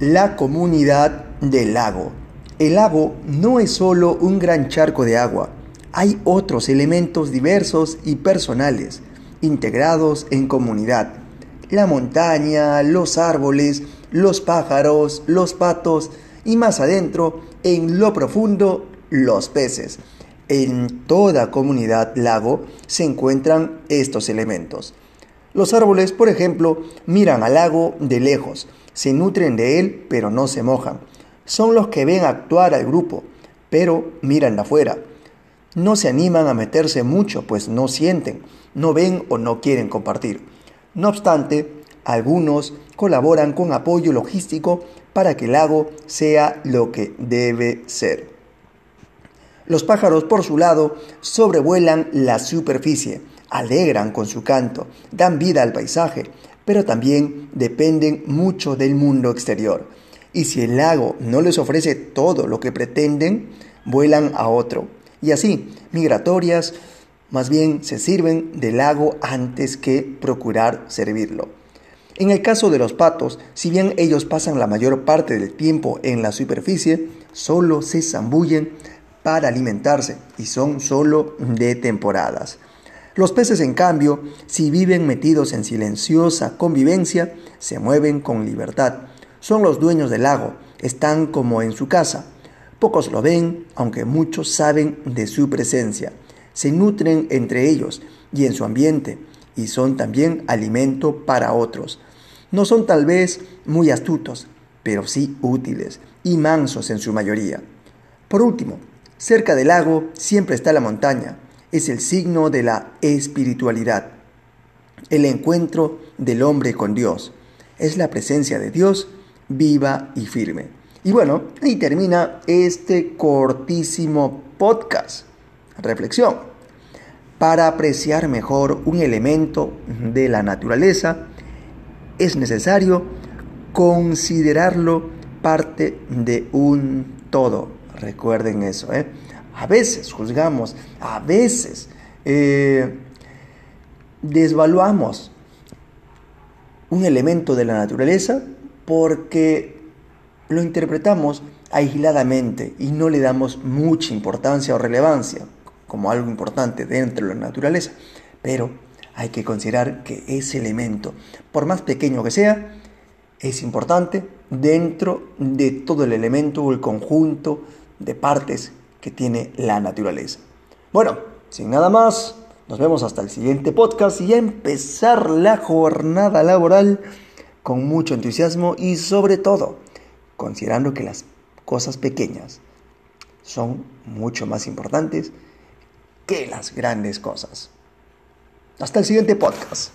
La comunidad del lago. El lago no es solo un gran charco de agua, hay otros elementos diversos y personales, integrados en comunidad. La montaña, los árboles, los pájaros, los patos y más adentro, en lo profundo, los peces. En toda comunidad lago se encuentran estos elementos. Los árboles, por ejemplo, miran al lago de lejos, se nutren de él, pero no se mojan. Son los que ven actuar al grupo, pero miran afuera. No se animan a meterse mucho, pues no sienten, no ven o no quieren compartir. No obstante, algunos colaboran con apoyo logístico para que el lago sea lo que debe ser. Los pájaros, por su lado, sobrevuelan la superficie alegran con su canto, dan vida al paisaje, pero también dependen mucho del mundo exterior. Y si el lago no les ofrece todo lo que pretenden, vuelan a otro. Y así, migratorias, más bien se sirven del lago antes que procurar servirlo. En el caso de los patos, si bien ellos pasan la mayor parte del tiempo en la superficie, solo se zambullen para alimentarse y son solo de temporadas. Los peces, en cambio, si viven metidos en silenciosa convivencia, se mueven con libertad. Son los dueños del lago, están como en su casa. Pocos lo ven, aunque muchos saben de su presencia. Se nutren entre ellos y en su ambiente, y son también alimento para otros. No son tal vez muy astutos, pero sí útiles y mansos en su mayoría. Por último, cerca del lago siempre está la montaña, es el signo de la espiritualidad, el encuentro del hombre con Dios. Es la presencia de Dios viva y firme. Y bueno, ahí termina este cortísimo podcast. Reflexión. Para apreciar mejor un elemento de la naturaleza, es necesario considerarlo parte de un todo. Recuerden eso, ¿eh? A veces juzgamos, a veces eh, desvaluamos un elemento de la naturaleza porque lo interpretamos aisladamente y no le damos mucha importancia o relevancia como algo importante dentro de la naturaleza. Pero hay que considerar que ese elemento, por más pequeño que sea, es importante dentro de todo el elemento o el conjunto de partes que tiene la naturaleza. Bueno, sin nada más, nos vemos hasta el siguiente podcast y a empezar la jornada laboral con mucho entusiasmo y sobre todo considerando que las cosas pequeñas son mucho más importantes que las grandes cosas. Hasta el siguiente podcast.